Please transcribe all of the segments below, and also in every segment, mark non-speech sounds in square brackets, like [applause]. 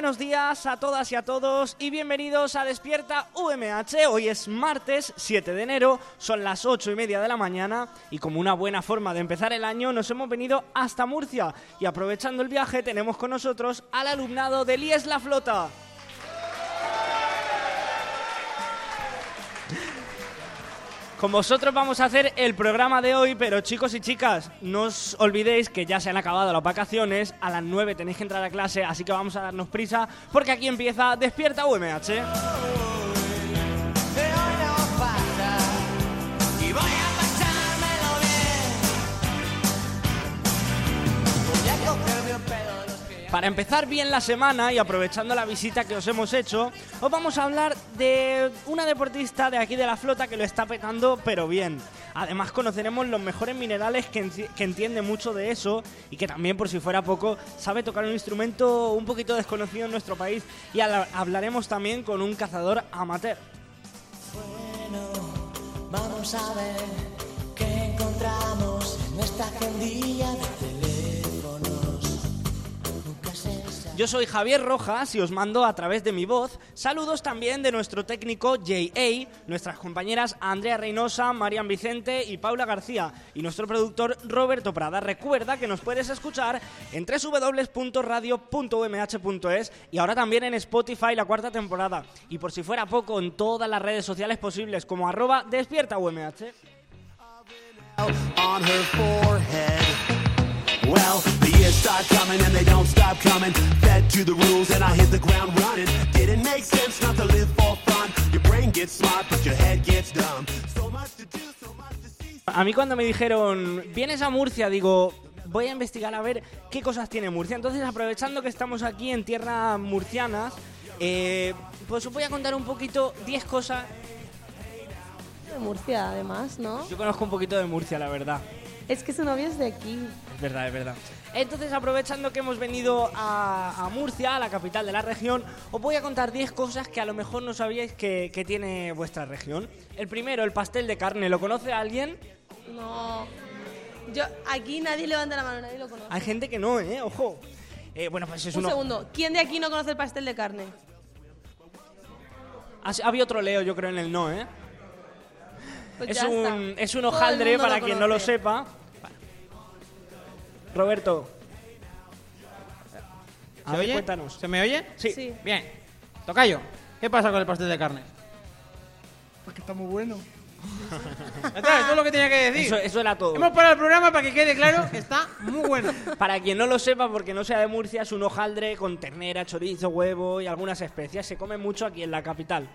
Buenos días a todas y a todos y bienvenidos a Despierta UMH. Hoy es martes 7 de enero, son las 8 y media de la mañana y como una buena forma de empezar el año nos hemos venido hasta Murcia y aprovechando el viaje tenemos con nosotros al alumnado del IES La Flota. Con vosotros vamos a hacer el programa de hoy, pero chicos y chicas, no os olvidéis que ya se han acabado las vacaciones, a las 9 tenéis que entrar a clase, así que vamos a darnos prisa, porque aquí empieza Despierta UMH. Para empezar bien la semana y aprovechando la visita que os hemos hecho, os vamos a hablar de una deportista de aquí de la flota que lo está petando, pero bien. Además conoceremos los mejores minerales que, enti- que entiende mucho de eso y que también, por si fuera poco, sabe tocar un instrumento un poquito desconocido en nuestro país. Y habla- hablaremos también con un cazador amateur. Bueno, vamos a ver qué encontramos en nuestra agendilla Yo soy Javier Rojas y os mando a través de mi voz saludos también de nuestro técnico J.A., nuestras compañeras Andrea Reynosa, Marian Vicente y Paula García y nuestro productor Roberto Prada. Recuerda que nos puedes escuchar en www.radio.umh.es y ahora también en Spotify la cuarta temporada. Y por si fuera poco, en todas las redes sociales posibles como arroba despierta UMH. Well, the years start coming and they don't stop coming. Fed to the rules and I hit the ground running. Didn't make sense not to live for fun. Your brain gets smart, but your head gets dumb. So much to do, so much to see. A mí cuando me dijeron, vienes a Murcia, digo, voy a investigar a ver qué cosas tiene Murcia. Entonces, aprovechando que estamos aquí en tierras murcianas, eh, pues os voy a contar un poquito 10 cosas. de Murcia, además, ¿no? Yo conozco un poquito de Murcia, la verdad. Es que su novio es de aquí. Es verdad, es verdad. Entonces, aprovechando que hemos venido a, a Murcia, a la capital de la región, os voy a contar 10 cosas que a lo mejor no sabíais que, que tiene vuestra región. El primero, el pastel de carne. ¿Lo conoce alguien? No. Yo, aquí nadie levanta la mano, nadie lo conoce. Hay gente que no, ¿eh? Ojo. Eh, bueno, pues es Un uno... segundo. ¿Quién de aquí no conoce el pastel de carne? Ha- Había otro Leo, yo creo, en el no, ¿eh? Pues Es ya está. un, es un Todo el hojaldre, mundo para quien no lo conoce. sepa. Roberto, a ¿Se oye? cuéntanos. ¿Se me oye? Sí. Sí. Bien. Tocayo, ¿qué pasa con el pastel de carne? Porque está muy bueno. Está, Eso es lo que tenía que decir. Eso, eso era todo. Hemos parado el programa para que quede claro que está muy bueno. [laughs] Para quien no lo sepa, porque no sea de Murcia, es un hojaldre con ternera, chorizo, huevo y algunas especias. Se come mucho aquí en la capital.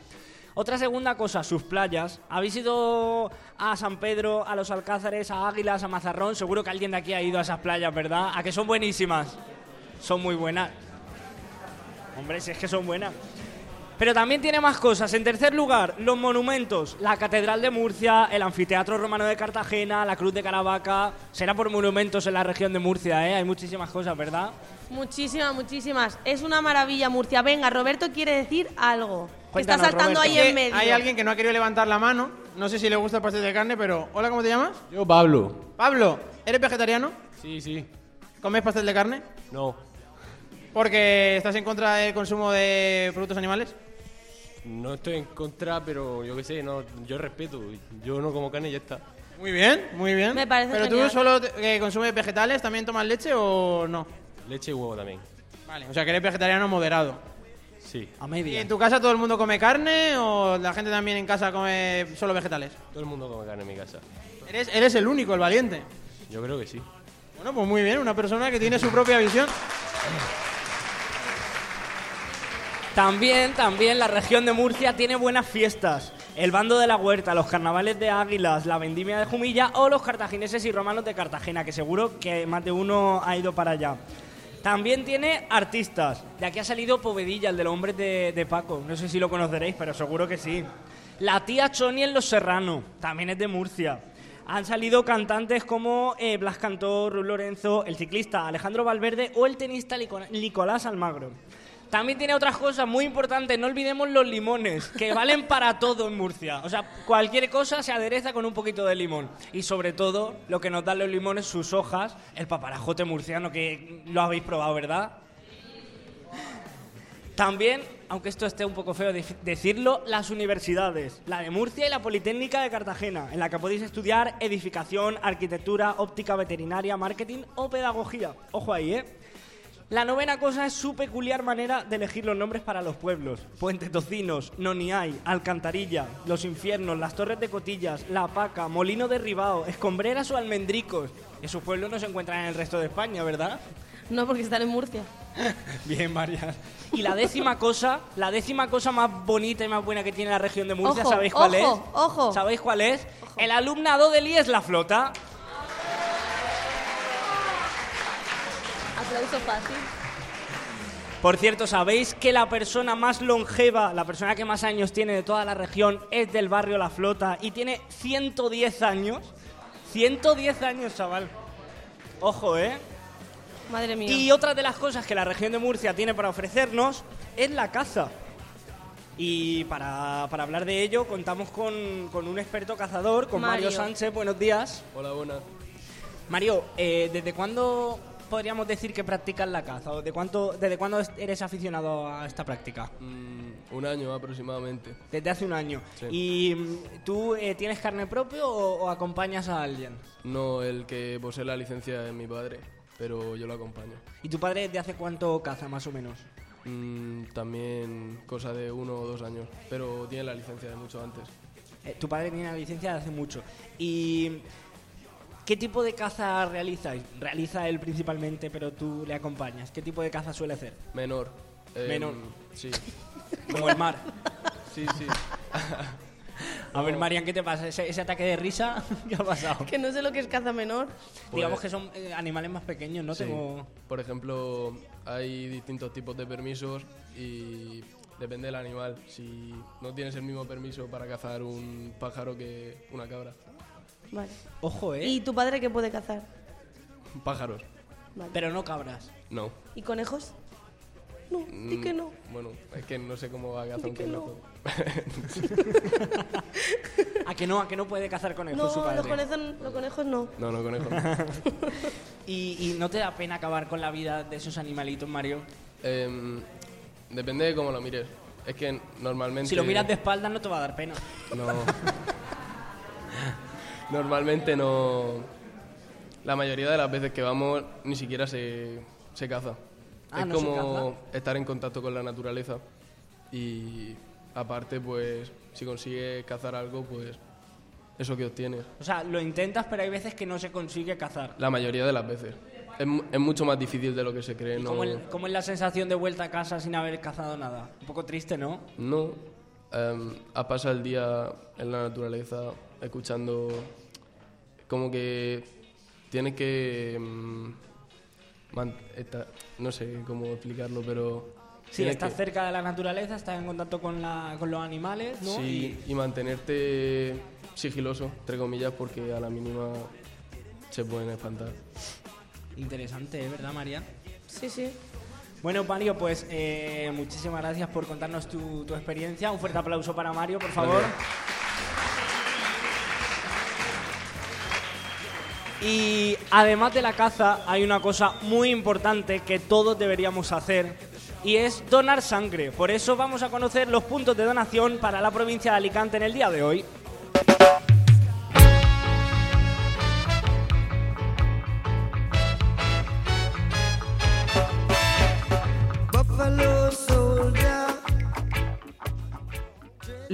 Otra segunda cosa, sus playas. ¿Habéis ido a San Pedro, a los Alcázares, a Águilas, a Mazarrón? Seguro que alguien de aquí ha ido a esas playas, ¿verdad? A que son buenísimas. Son muy buenas. Hombre, si es que son buenas. Pero también tiene más cosas. En tercer lugar, los monumentos. La Catedral de Murcia, el Anfiteatro Romano de Cartagena, la Cruz de Caravaca. Será por monumentos en la región de Murcia, ¿eh? Hay muchísimas cosas, ¿verdad? Muchísimas, muchísimas. Es una maravilla Murcia. Venga, Roberto quiere decir algo. Que está Cuéntanos, saltando Roberto. ahí en medio. Hay alguien que no ha querido levantar la mano. No sé si le gusta el pastel de carne, pero... Hola, ¿cómo te llamas? Yo, Pablo. Pablo, ¿eres vegetariano? Sí, sí. ¿Comes pastel de carne? No. ¿Porque estás en contra del consumo de productos animales? No estoy en contra, pero yo qué sé, no, yo respeto. Yo no como carne y ya está. Muy bien, muy bien. Me parece ¿Pero genial. tú solo te- eh, consumes vegetales? ¿También tomas leche o no? Leche y huevo también. Vale, o sea que eres vegetariano moderado. Sí. A ¿Y media. en tu casa todo el mundo come carne o la gente también en casa come solo vegetales? Todo el mundo come carne en mi casa. Eres, eres el único, el valiente. Yo creo que sí. Bueno, pues muy bien, una persona que tiene su propia visión. También, también la región de Murcia tiene buenas fiestas. El bando de la huerta, los carnavales de Águilas, la vendimia de Jumilla o los cartagineses y romanos de Cartagena, que seguro que más de uno ha ido para allá. También tiene artistas. De aquí ha salido Povedilla, el de los hombres de, de Paco. No sé si lo conoceréis, pero seguro que sí. La tía Choni en Los Serrano, también es de Murcia. Han salido cantantes como eh, Blas Cantor, Ruth Lorenzo, el ciclista Alejandro Valverde o el tenista Nicolás Almagro. También tiene otras cosas muy importantes, no olvidemos los limones, que valen para todo en Murcia. O sea, cualquier cosa se adereza con un poquito de limón. Y sobre todo, lo que nos dan los limones, sus hojas, el paparajote murciano, que lo habéis probado, ¿verdad? También, aunque esto esté un poco feo de- decirlo, las universidades, la de Murcia y la Politécnica de Cartagena, en la que podéis estudiar edificación, arquitectura, óptica veterinaria, marketing o pedagogía. Ojo ahí, ¿eh? La novena cosa es su peculiar manera de elegir los nombres para los pueblos. Puente Tocinos, Noniay, Alcantarilla, Los Infiernos, Las Torres de Cotillas, La Paca, Molino de Ribao, Escombreras o Almendricos. Esos pueblos no se encuentran en el resto de España, ¿verdad? No, porque están en Murcia. [laughs] Bien, María. Y la décima cosa, la décima cosa más bonita y más buena que tiene la región de Murcia, Ojo, ¿sabéis cuál ojo, es? ojo. ¿Sabéis cuál es? El alumnado del IES La Flota. Aplauso fácil. Por cierto, ¿sabéis que la persona más longeva, la persona que más años tiene de toda la región, es del barrio La Flota y tiene 110 años? 110 años, chaval. Ojo, ¿eh? Madre mía. Y otra de las cosas que la región de Murcia tiene para ofrecernos es la caza. Y para, para hablar de ello contamos con, con un experto cazador, con Mario, Mario. Sánchez. Buenos días. Hola, buenas. Mario, eh, ¿desde cuándo podríamos decir que practicas la caza? ¿O de cuánto, ¿Desde cuándo es- eres aficionado a esta práctica? Mm, un año aproximadamente. Desde hace un año. Sí. ¿Y mm, tú eh, tienes carne propio o, o acompañas a alguien? No, el que posee la licencia es mi padre, pero yo lo acompaño. ¿Y tu padre desde hace cuánto caza, más o menos? Mm, también cosa de uno o dos años, pero tiene la licencia de mucho antes. Eh, tu padre tiene la licencia de hace mucho. ¿Y qué tipo de caza realizáis? Realiza él principalmente, pero tú le acompañas. ¿Qué tipo de caza suele hacer? Menor. Em, Menor. Sí, [laughs] Como el mar. sí, sí. A ver, Marian, ¿qué te pasa? ¿Ese, ese ataque de risa? [laughs] ¿Qué ha pasado? Que no sé lo que es caza menor. Digamos que son eh, animales más pequeños, ¿no? Sí. Tengo... Por ejemplo, hay distintos tipos de permisos y depende del animal. Si no tienes el mismo permiso para cazar un pájaro que una cabra. Vale. Ojo, ¿eh? ¿Y tu padre qué puede cazar? Pájaros, Vale. Pero no cabras. no. ¿Y conejos? No, di Mm, que no. Bueno, es que no sé cómo va a cazar Di un que no. conejo. [laughs] ¿A que no? ¿A que no puede cazar conejos No, su padre? los conejos, los conejos no. No, no, conejo. [laughs] no. ¿Y, y no te da pena acabar con la vida de esos animalitos, Mario? Em, depende de cómo lo mires. Es que normalmente... Si lo miras de espaldas no te va a dar pena. No. [laughs] Normalmente no. La mayoría de las veces que vamos ni siquiera se, se caza. Ah, es ¿no como estar en contacto con la naturaleza. Y aparte, pues, si consigues cazar algo, pues eso que obtienes. O sea, lo intentas, pero hay veces que no se consigue cazar. La mayoría de las veces. Es, es mucho más difícil de lo que se cree. ¿Y No, cómo, el- cómo es la sensación de vuelta a casa sin haber cazado nada? Un poco triste, ¿no? no em, a pasar el día en la naturaleza escuchando como que tienes que man- esta- no sé cómo explicarlo pero Sí, estás que- cerca de la naturaleza, estás en contacto con, la, con los animales, ¿no? sí, y mantenerte sigiloso entre comillas porque a la mínima se pueden espantar interesante, ¿eh? ¿verdad, María? Sí, sí. Bueno, Mario, pues eh, muchísimas gracias por contarnos tu, tu experiencia. Un fuerte aplauso para Mario, por favor. Y además de la caza, hay una cosa muy importante que todos deberíamos hacer y es donar sangre. Por eso vamos a conocer los puntos de donación para la provincia de Alicante en el día de hoy.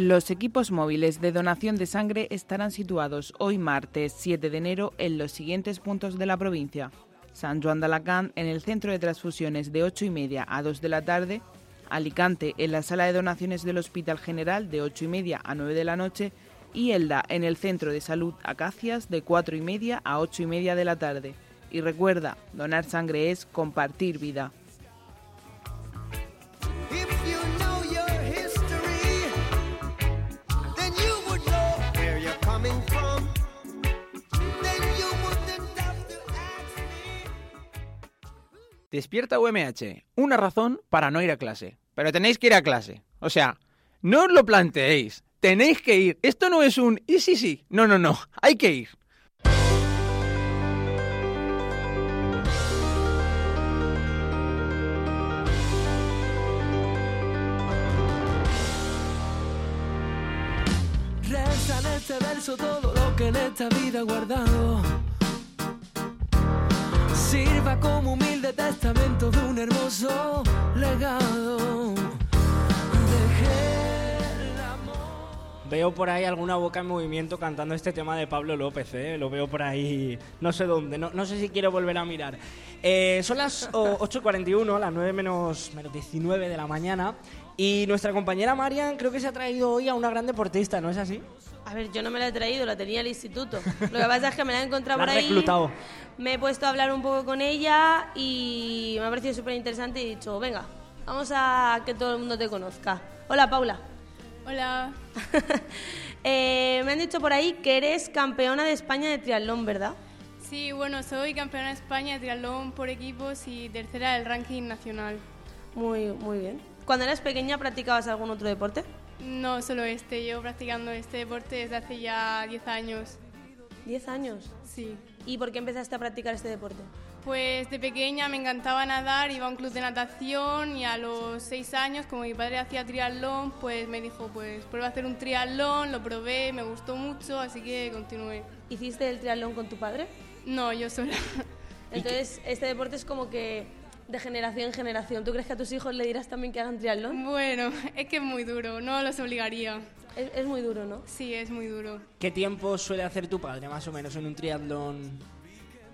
Los equipos móviles de donación de sangre estarán situados hoy martes 7 de enero en los siguientes puntos de la provincia. San Juan de Alacant en el centro de transfusiones de 8 y media a 2 de la tarde, Alicante en la sala de donaciones del Hospital General de 8 y media a 9 de la noche y Elda en el Centro de Salud Acacias de 4 y media a 8 y media de la tarde. Y recuerda, donar sangre es compartir vida. Despierta UMH. Una razón para no ir a clase. Pero tenéis que ir a clase. O sea, no os lo planteéis. Tenéis que ir. Esto no es un y sí, sí. No, no, no. Hay que ir. Reza en este verso todo lo que en esta vida guardado. Sirva como humilde testamento de un hermoso legado. Dejé el amor. Veo por ahí alguna boca en movimiento cantando este tema de Pablo López, ¿eh? Lo veo por ahí, no sé dónde, no, no sé si quiero volver a mirar. Eh, son las o- [laughs] 8.41, las 9 menos, menos 19 de la mañana, y nuestra compañera Marian creo que se ha traído hoy a una gran deportista, ¿no es así? A ver, yo no me la he traído, la tenía el instituto. Lo que pasa es que me la he encontrado La por ahí. reclutado. Me he puesto a hablar un poco con ella y me ha parecido súper interesante y he dicho, venga, vamos a que todo el mundo te conozca. Hola, Paula. Hola, [laughs] Eh, me han dicho por ahí que eres campeona de España de triatlón, ¿verdad? sí, bueno, soy campeona de España de triatlón por equipos y tercera del ranking nacional. Muy, muy bien. Cuando eras pequeña, ¿practicabas algún otro deporte? No solo este, llevo practicando este deporte desde hace ya 10 años. ¿Diez años? Sí. ¿Y por qué empezaste a practicar este deporte? Pues de pequeña me encantaba nadar, iba a un club de natación y a los 6 años, como mi padre hacía triatlón, pues me dijo, pues prueba a hacer un triatlón, lo probé, me gustó mucho, así que continué. ¿Hiciste el triatlón con tu padre? No, yo sola. Entonces, este deporte es como que de generación en generación. ¿Tú crees que a tus hijos le dirás también que hagan triatlón? Bueno, es que es muy duro, no los obligaría. Es, es muy duro, ¿no? Sí, es muy duro. ¿Qué tiempo suele hacer tu padre más o menos en un triatlón?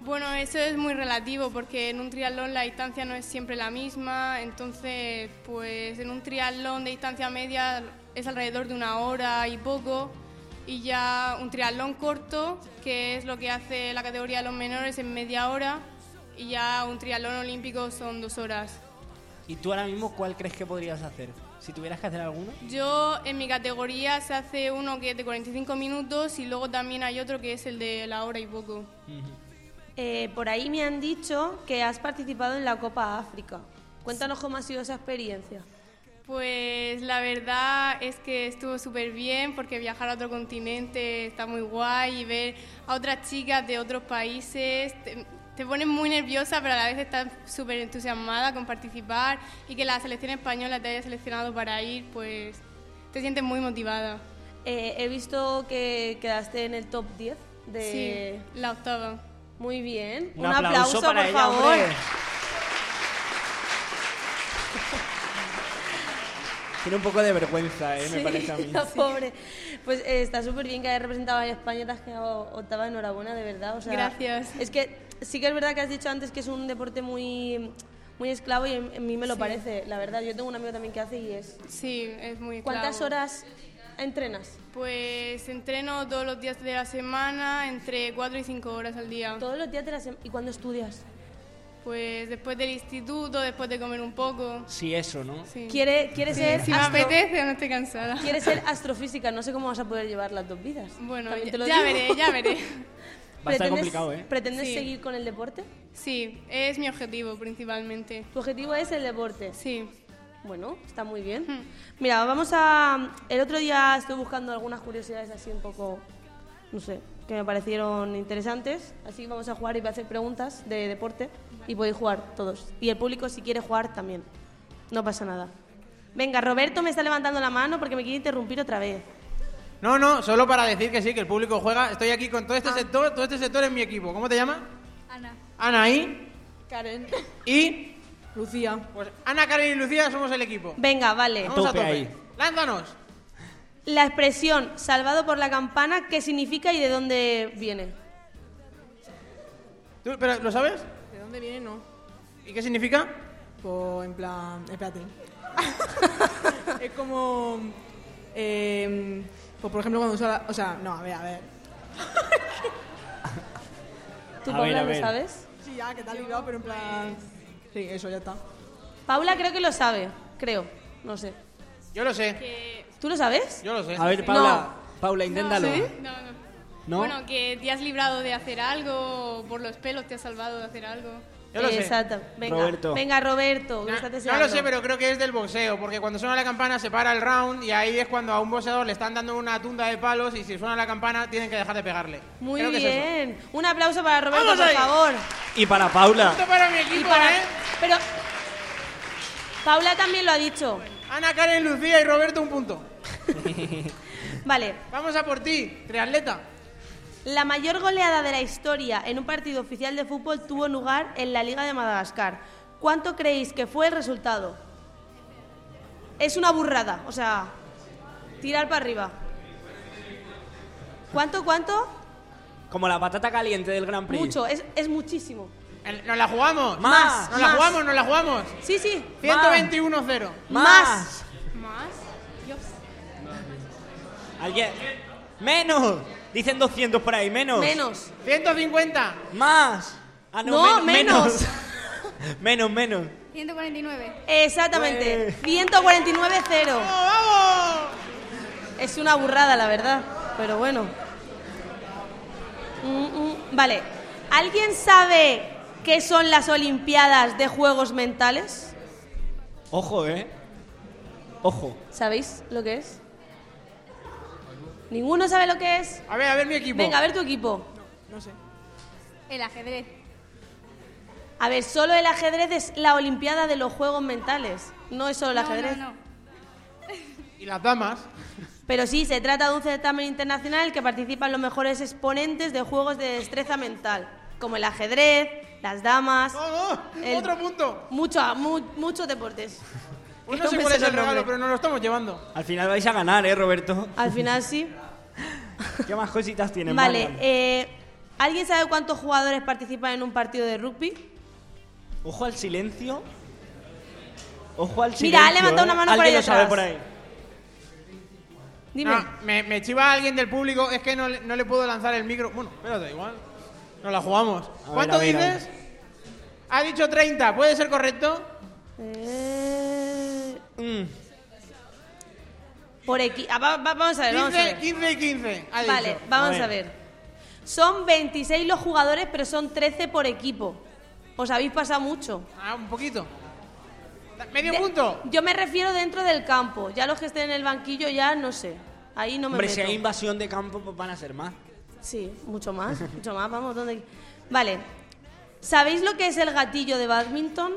Bueno, eso es muy relativo porque en un triatlón la distancia no es siempre la misma, entonces pues en un triatlón de distancia media es alrededor de una hora y poco y ya un triatlón corto, que es lo que hace la categoría de los menores en media hora y ya un triatlón olímpico son dos horas. ¿Y tú ahora mismo cuál crees que podrías hacer? Si tuvieras que hacer alguno. Yo en mi categoría se hace uno que es de 45 minutos y luego también hay otro que es el de la hora y poco. Eh, por ahí me han dicho que has participado en la Copa África. Cuéntanos cómo ha sido esa experiencia. Pues la verdad es que estuvo súper bien porque viajar a otro continente está muy guay y ver a otras chicas de otros países te, te pone muy nerviosa pero a la vez estás súper entusiasmada con participar y que la selección española te haya seleccionado para ir pues te sientes muy motivada. Eh, he visto que quedaste en el top 10 de... Sí, la octava. Muy bien. Un, aplauso, para por ella, favor. hombre. [laughs] Tiene un poco de vergüenza, ¿eh? me Sí, parece a mí. [laughs] la pobre. Pues eh, está súper bien que hayas representado a España, te has quedado octava, enhorabuena, de verdad. O sea, Gracias. Es que sí que es verdad que has dicho antes que es un deporte muy, muy esclavo y a a mí me lo Sí. parece, la verdad. Yo tengo un amigo también que hace y es... Sí, es muy ¿Cuántas esclavo. horas entrenas? Pues entreno todos los días de la semana entre 4 y 5 horas al día. Todos los días de la semana. ¿Y cuándo estudias? Pues después del instituto, después de comer un poco. Sí, eso, ¿no? Sí. ¿Quiere, quiere Sí, ser si me astro- apetece o no estoy cansada. Quiere ser astrofísica, no sé cómo vas a poder llevar las dos vidas. Bueno, ya, te lo ya veré, ya veré. [laughs] Va a estar ¿Pretendes- complicado, ¿eh? ¿Pretendes Sí. seguir con el deporte? Sí, es mi objetivo principalmente. Tu objetivo es el deporte. Sí. Bueno, está muy bien. Hmm. Mira, vamos a... El otro día estuve buscando algunas curiosidades así un poco, no sé, que me parecieron interesantes. Así que vamos a jugar y voy a hacer preguntas de deporte y podéis jugar todos. Y el público si quiere jugar también. No pasa nada. Venga, Roberto me está levantando la mano porque me quiere interrumpir otra vez. No, no, solo para decir que sí, que el público juega. Estoy aquí con todo Ah. este sector, todo este sector es mi equipo. ¿Cómo te llamas? Ana. Ana y Karen. y Lucía. pues Ana, Karen y Lucía somos el equipo. Venga, vale. Vamos a tope tope. ahí. Lánzanos. La expresión salvado por la campana, ¿qué significa y de dónde viene? ¿Tú, pero, ¿Lo sabes? ¿De dónde viene? No. ¿Y qué significa? Pues en plan. Espérate. [laughs] es como. eh, pues por ejemplo, cuando usa la- O sea, no, a ver, a ver. [laughs] ¿Tú, A Paula, a lo ver. sabes? Sí, ya, que te has ligado, pero en plan. Sí, eso ya está. Paula creo que lo sabe, creo. No sé. Yo lo sé, Que... ¿Tú lo sabes? yo lo sé. A ver, Paula, Paula, inténtalo. ¿Sí? No, no. ¿No? Bueno, que te has librado de hacer algo, por los pelos te has salvado de hacer algo. Yo lo sé. Exacto. Venga, Roberto. venga, Roberto. No, lo sé, pero creo que es del boxeo, porque cuando suena la campana se para el round y ahí es cuando a un boxeador le están dando una tunda de palos y si suena la campana tienen que dejar de pegarle. Muy Creo que es eso. bien. Un aplauso para Roberto, ¡Vamos por ahí! favor. Y para Paula. Punto para mi equipo, para- ¿eh? Pero Paula también lo ha dicho. Ana, Karen, Lucía y Roberto un punto. [laughs] Vale. Vamos a por ti, triatleta. La mayor goleada de la historia en un partido oficial de fútbol tuvo lugar en la Liga de Madagascar. ¿Cuánto creéis que fue el resultado? Es una burrada, o sea, tirar para arriba. ¿Cuánto, cuánto? Como la patata caliente del Gran Prix. Mucho, es, es muchísimo. El- ¿Nos la jugamos? Más. ¿Nos la más. jugamos? ¿Nos la jugamos? Sí, sí. 121-0. Más. ¿Más? Dios. ¿Alguien? ¡Menos! Dicen 200 por ahí, menos. Menos. 150. Más. Ah, No, menos. menos, [laughs] menos. 149. Exactamente. 149-0. ¡Vamos! Es una burrada, la verdad. Pero bueno. Mm, mm, Vale. ¿Alguien sabe qué son las Olimpiadas de Juegos Mentales? Ojo, ¿eh? Ojo. ¿Sabéis lo que es? ¿Ninguno sabe lo que es? A ver, a ver mi equipo. Venga, a ver tu equipo. No sé. El ajedrez. A ver, solo el ajedrez es la Olimpiada de los Juegos Mentales. No es solo el No, ajedrez. no, no. Y las damas. Pero sí, se trata de un certamen internacional en el que participan los mejores exponentes de juegos de destreza mental, como el ajedrez, las damas, ¡Oh, oh! El- Otro punto. mucho, mu- muchos deportes. Pues no sé cuál es el regalo, pero nos lo estamos llevando. Al final vais a ganar, ¿eh, Roberto? Al final sí. [laughs] ¿Qué más cositas tienen? Vale, eh, ¿alguien sabe cuántos jugadores participan en un partido de rugby? Ojo al silencio. Ojo al silencio. Mira, ha levantado ¿eh? una mano por ¿Alguien ahí lo sabe por ahí? Dime. No, me, me chiva alguien del público, es que no, le- no le puedo lanzar el micro. Bueno, espérate, igual. Nos la jugamos. ver, ¿Cuánto a ver, a dices? Ha dicho 30, ¿puede ser correcto? Eh, Mm. por equi- ah, va- va- vamos a ver, vamos a 15, ver. 15 y 15. ha Vale, dicho. vamos A ver. a ver. Son 26 los jugadores, pero son 13 por equipo. Os habéis pasado mucho. Ah, un poquito. ¿Medio De- punto? Yo me refiero dentro del campo. Ya los que estén en el banquillo ya no sé. Ahí no me Hombre, meto. si hay invasión de campo, pues van a ser más. Sí, mucho más, [laughs] mucho más. Vamos, ¿dónde? Vale. ¿Sabéis lo que es el gatillo de badminton?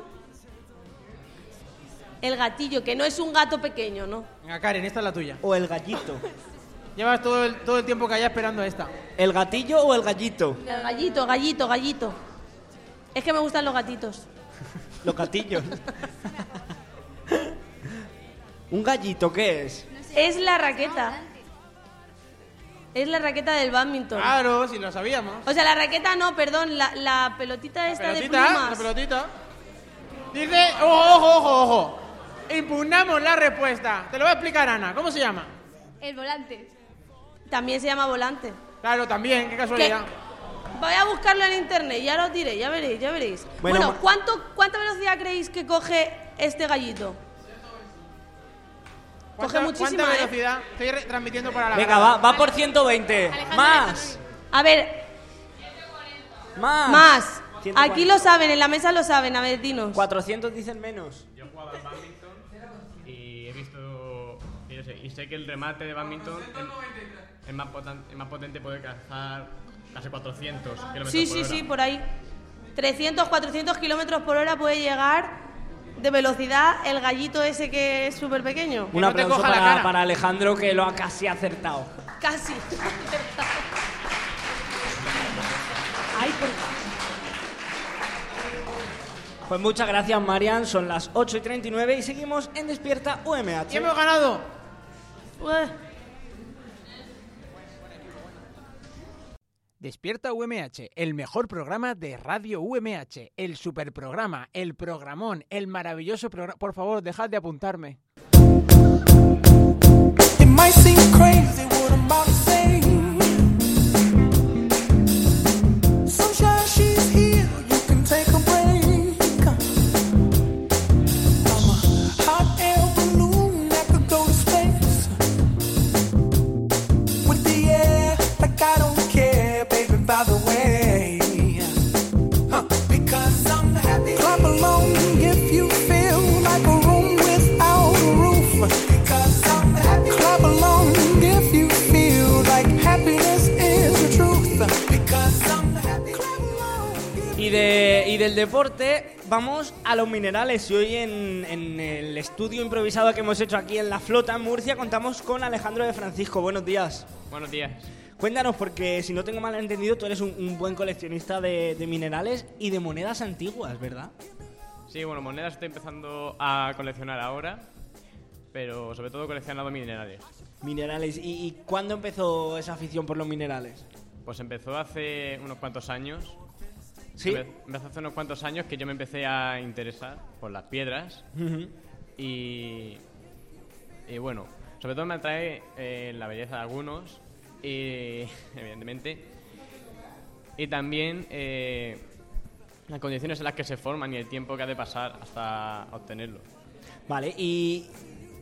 El gatillo, que no es un gato pequeño, ¿no? Venga, Karen, esta es la tuya. O el gallito. [laughs] Llevas todo el, todo el tiempo que allá esperando esta. ¿El gatillo o el gallito? El gallito, gallito, gallito. Es que me gustan los gatitos. [laughs] Los gatillos. [laughs] ¿Un gallito qué es? Es la raqueta. Es la raqueta del badminton. Claro, si lo sabíamos. O sea, la raqueta no, perdón, la, la pelotita esta de pelotita, plumas. la pelotita. Dice, ojo, ojo, ojo, ojo. Impugnamos la respuesta. Te lo va a explicar Ana. ¿Cómo se llama? El volante. También se llama volante. Claro, también, qué casualidad. Voy a buscarlo en internet, ya lo diré, ya veréis, ya veréis. Bueno, ¿cuánto, ¿cuánta velocidad creéis que coge este gallito? ¿Cuánta, Coge muchísima, cuánta ¿eh? velocidad? Estoy re- transmitiendo para la Venga, va, va por 120. Alejandro, Más. A ver, Más. más. 140. Aquí lo saben, en la mesa lo saben, a ver, dinos. 400 dicen menos. Yo he jugado al sé, y sé que el remate de badminton es, es más, potan- es más potente, puede cazar casi 400 kilómetros Sí, por sí, hora. sí, por ahí. 300, 400 kilómetros por hora puede llegar de velocidad el gallito ese que es súper pequeño. Un no aplauso para, Alejandro que lo ha casi acertado. Casi. Ay, por... Pues muchas gracias, Marian. Son las 8 y 39 y seguimos en Despierta UMH. Y hemos ganado. Despierta UMH, el mejor programa de Radio UMH, el superprograma, el programón, el maravilloso programa. Por favor, dejad de apuntarme. Deporte vamos a los minerales y hoy en, en el estudio improvisado que hemos hecho aquí en La Flota, en Murcia, contamos con Alejandro de Francisco. Buenos días. Buenos días. Cuéntanos, porque si no tengo mal entendido, tú eres un, un buen coleccionista de, de minerales y de monedas antiguas, ¿verdad? Sí, bueno, monedas estoy empezando a coleccionar ahora, pero sobre todo coleccionando minerales. Minerales. ¿Y, y cuándo empezó esa afición por los minerales? Pues empezó hace unos cuantos años. ¿Sí? Empe- Empezó hace unos cuantos años que yo me empecé a interesar por las piedras y, y bueno, sobre todo me atrae eh, la belleza de algunos y [laughs] evidentemente y también eh, las condiciones en las que se forman y el tiempo que ha de pasar hasta obtenerlo. Vale, y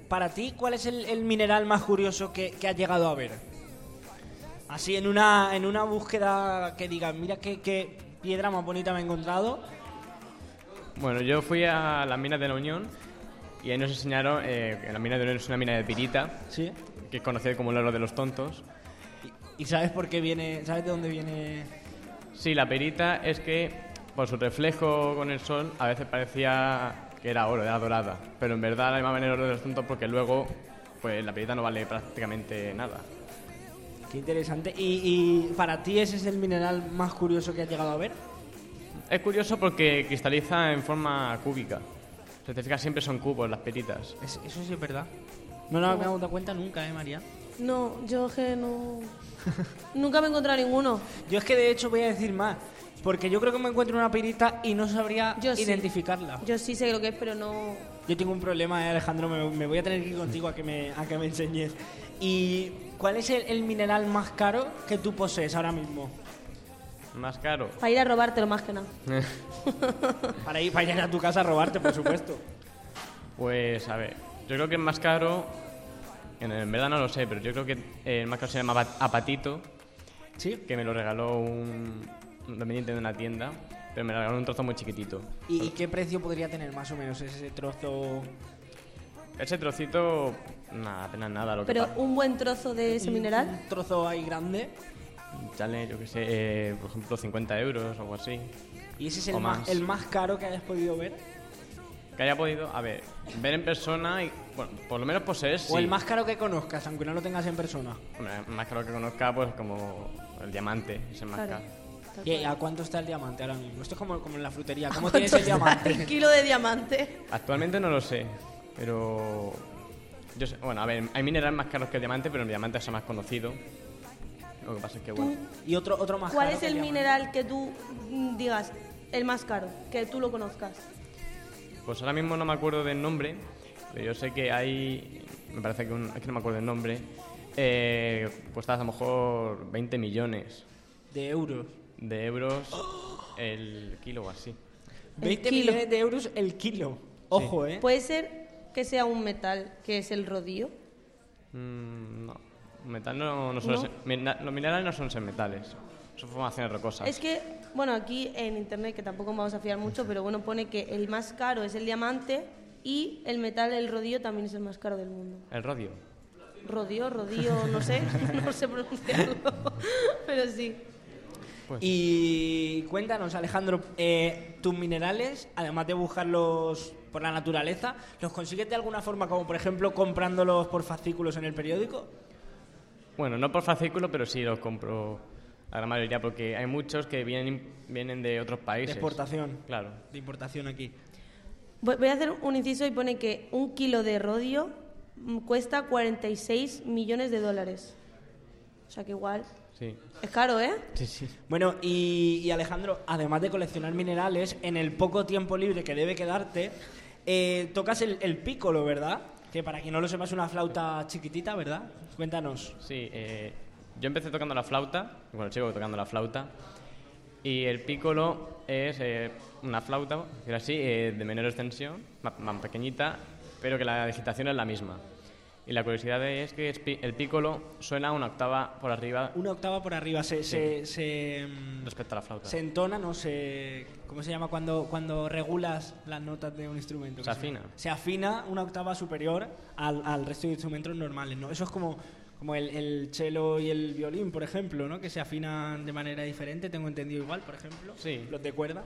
para ti, ¿cuál es el, el mineral más curioso que, que has llegado a ver? Así, en una, en una búsqueda que digas, mira qué, qué piedra más bonita me he encontrado. Bueno, yo fui a las minas de la Unión y ahí nos enseñaron eh, que la mina de la Unión es una mina de pirita, Sí. que es conocida como el oro de los tontos. ¿Y sabes por qué viene? ¿Sabes de dónde viene? Sí, la perita es que por su reflejo con el sol a veces parecía que era oro, era dorada, pero en verdad la llamaban el oro de los tontos porque luego pues la perita no vale prácticamente nada. Qué interesante. ¿Y, y para ti ese es el mineral más curioso que has llegado a ver? Es curioso porque cristaliza en forma cúbica. Si te fijas, siempre son cubos las peritas. Es- eso sí es verdad. No nos habíamos dado cuenta nunca, ¿eh, María? No, yo que no. [laughs] Nunca me he encontrado ninguno. Yo es que de hecho voy a decir más. Porque yo creo que me encuentro una pirita y no sabría Yo sí. identificarla. Yo sí sé lo que es, pero no. Yo tengo un problema, eh, Alejandro, me, me voy a tener que ir contigo a que me, a que me enseñes. ¿Y cuál es el, el mineral más caro que tú posees ahora mismo? Más caro. Para ir a robártelo más que nada. [laughs] Para ir, para ir a tu casa a robarte, por supuesto. Pues a ver, yo creo que el más caro, en, en verdad no lo sé, pero yo creo que eh, el más caro se llama Apa- Apatito, ¿Sí? que me lo regaló un, un dependiente de una tienda, pero me regaló un trozo muy chiquitito. ¿Y, y qué precio podría tener más o menos ese trozo? Ese trocito, nada, apenas nada. Lo que Pero pa- un buen trozo de ese Un- mineral. Un trozo ahí grande. Sale, yo que sé, eh, por ejemplo, 50 euros o algo así. ¿Y ese es el más, más. el más caro que hayas podido ver? Que haya podido, a ver, ver en persona y, bueno, por lo menos poseer, sí. ¿O el más caro que conozcas, aunque no lo tengas en persona? Hombre, más caro que conozca, pues como el diamante, es el más Claro. caro. ¿Y a cuánto está el diamante ahora mismo? Esto es como, como en la frutería. ¿Cómo ¿Cuánto tienes el diamante? [laughs] El kilo de diamante. Actualmente no lo sé, pero... Yo sé- bueno, a ver, hay minerales más caros que el diamante, pero el diamante es el más conocido. Lo que pasa es que, bueno... Y otro, otro más ¿Cuál caro es que el diamante. mineral que tú mm, digas el más caro? Que tú lo conozcas. Pues ahora mismo no me acuerdo del nombre, pero yo sé que hay... Me parece que un, es que no me acuerdo del nombre. Eh, cuesta a lo mejor 20 millones De euros. de euros el kilo o así. 20 kilo. millones de euros el kilo. Ojo, ¿eh? Puede ser que sea un metal, que es el rodillo. Mm, no, metal no, no suele ¿No? ser- mina- los minerales no suelen ser metales, son formaciones rocosas. Es que, bueno, aquí en internet, que tampoco vamos a fiar mucho, pero bueno, pone que el más caro es el diamante y el metal, el rodillo, también es el más caro del mundo. El rodio. Rodillo, rodillo, [laughs] no sé, [laughs] no sé pronunciarlo, [laughs] pero sí. Pues, Y cuéntanos, Alejandro, eh, tus minerales, además de buscarlos por la naturaleza, ¿los consigues de alguna forma, como por ejemplo comprándolos por fascículos en el periódico? Bueno, no por fascículo, pero sí los compro la gran mayoría, porque hay muchos que vienen, vienen de otros De países. exportación. Claro. De importación aquí. Voy voy a hacer un inciso y pone que un kilo de rodio mm, cuesta 46 millones de dólares. O sea que igual Sí. Es caro, ¿eh? Sí, sí. Bueno, y, y Alejandro, además de coleccionar minerales, en el poco tiempo libre que debe quedarte, eh, tocas el, el pícolo, ¿verdad? Que para quien no lo sepa es una flauta chiquitita, ¿verdad? Cuéntanos. Sí, eh, yo empecé tocando la flauta, bueno, sigo tocando la flauta, y el piccolo es eh, una flauta, así, eh, de menor extensión, ma- más, pequeñita, pero que la digitación es la misma. Y la curiosidad es que el piccolo suena una octava por arriba Una octava por arriba se, Sí. se, se, mm, respecto a la flauta. se entona, no se... ¿Cómo se llama cuando, cuando regulas las notas de un instrumento? Se afina. Se afina una octava superior al, al resto de instrumentos normales, ¿no? Eso es como, como el, el cello y el violín, por ejemplo, ¿no? Que se afinan de manera diferente, tengo entendido igual, por ejemplo. Sí. Los de cuerda.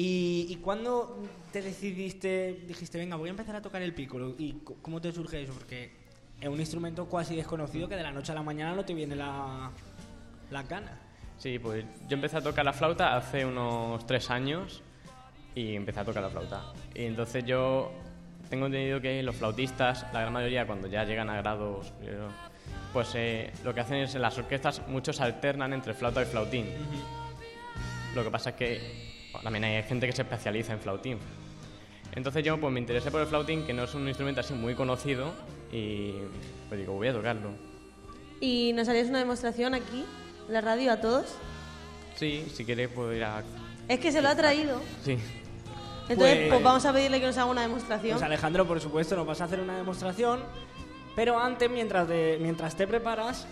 ¿Y, y cuándo te decidiste, dijiste, venga, voy a empezar a tocar el piccolo? ¿Y cómo te surge eso? Porque es un instrumento casi desconocido que de la noche a la mañana no te viene la, la gana. Sí, pues yo empecé a tocar la flauta hace unos tres años y empecé a tocar la flauta. Y entonces yo tengo entendido que los flautistas, la gran mayoría, cuando ya llegan a grados superior, pues eh, lo que hacen es en las orquestas muchos alternan entre flauta y flautín. Lo que pasa es que también hay gente que se especializa en flautín. Entonces yo pues me interesé por el flautín, que no es un instrumento así muy conocido, y pues digo, voy a tocarlo. ¿Y nos harías una demostración aquí, en la radio, a todos? Sí, si quieres puedo ir a... Es que se lo ha traído. Sí. Entonces, Pues- pues vamos a pedirle que nos haga una demostración. Pues Alejandro, por supuesto, nos vas a hacer una demostración. Pero antes, mientras, de- mientras te preparas,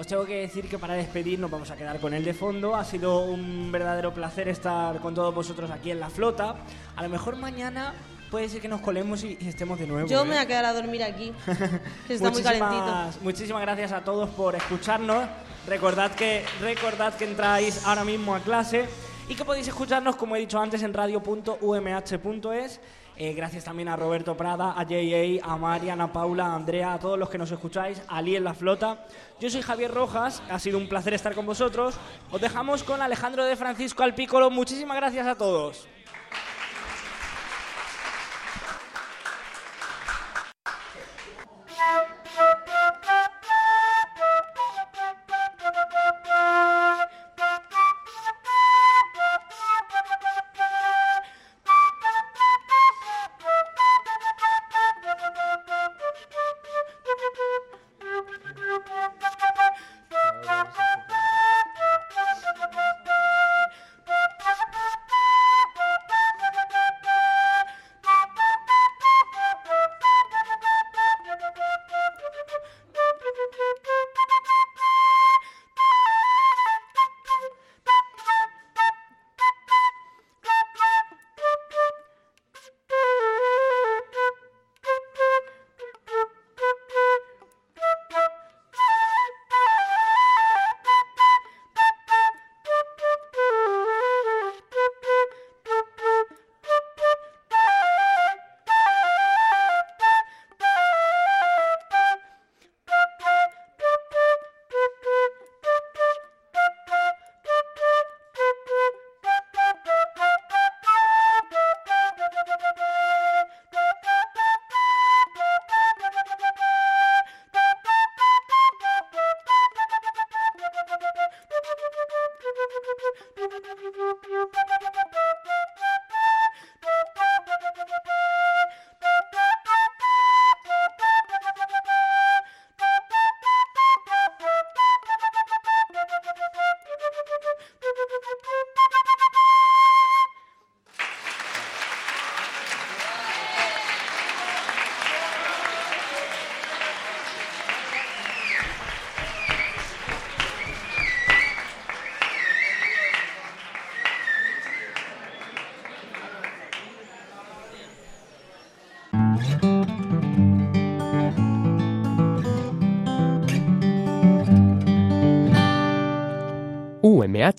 os tengo que decir que para despedir nos vamos a quedar con él de fondo. Ha sido un verdadero placer estar con todos vosotros aquí en la flota. A lo mejor mañana puede ser que nos colemos y, estemos de nuevo. Yo ¿eh? me voy a quedar a dormir aquí, [laughs] que está muy Muchísimas- calentito. Muchísimas gracias a todos por escucharnos. Recordad que, recordad que entráis ahora mismo a clase y que podéis escucharnos, como he dicho antes, en radio.umh.es. Eh, gracias también a Roberto Prada, a JA, a Mariana, a Paula, a Andrea, a todos los que nos escucháis, a Ali en la flota. Yo soy Javier Rojas, ha sido un placer estar con vosotros. Os dejamos con Alejandro de Francisco Alpícolo. Muchísimas gracias a todos.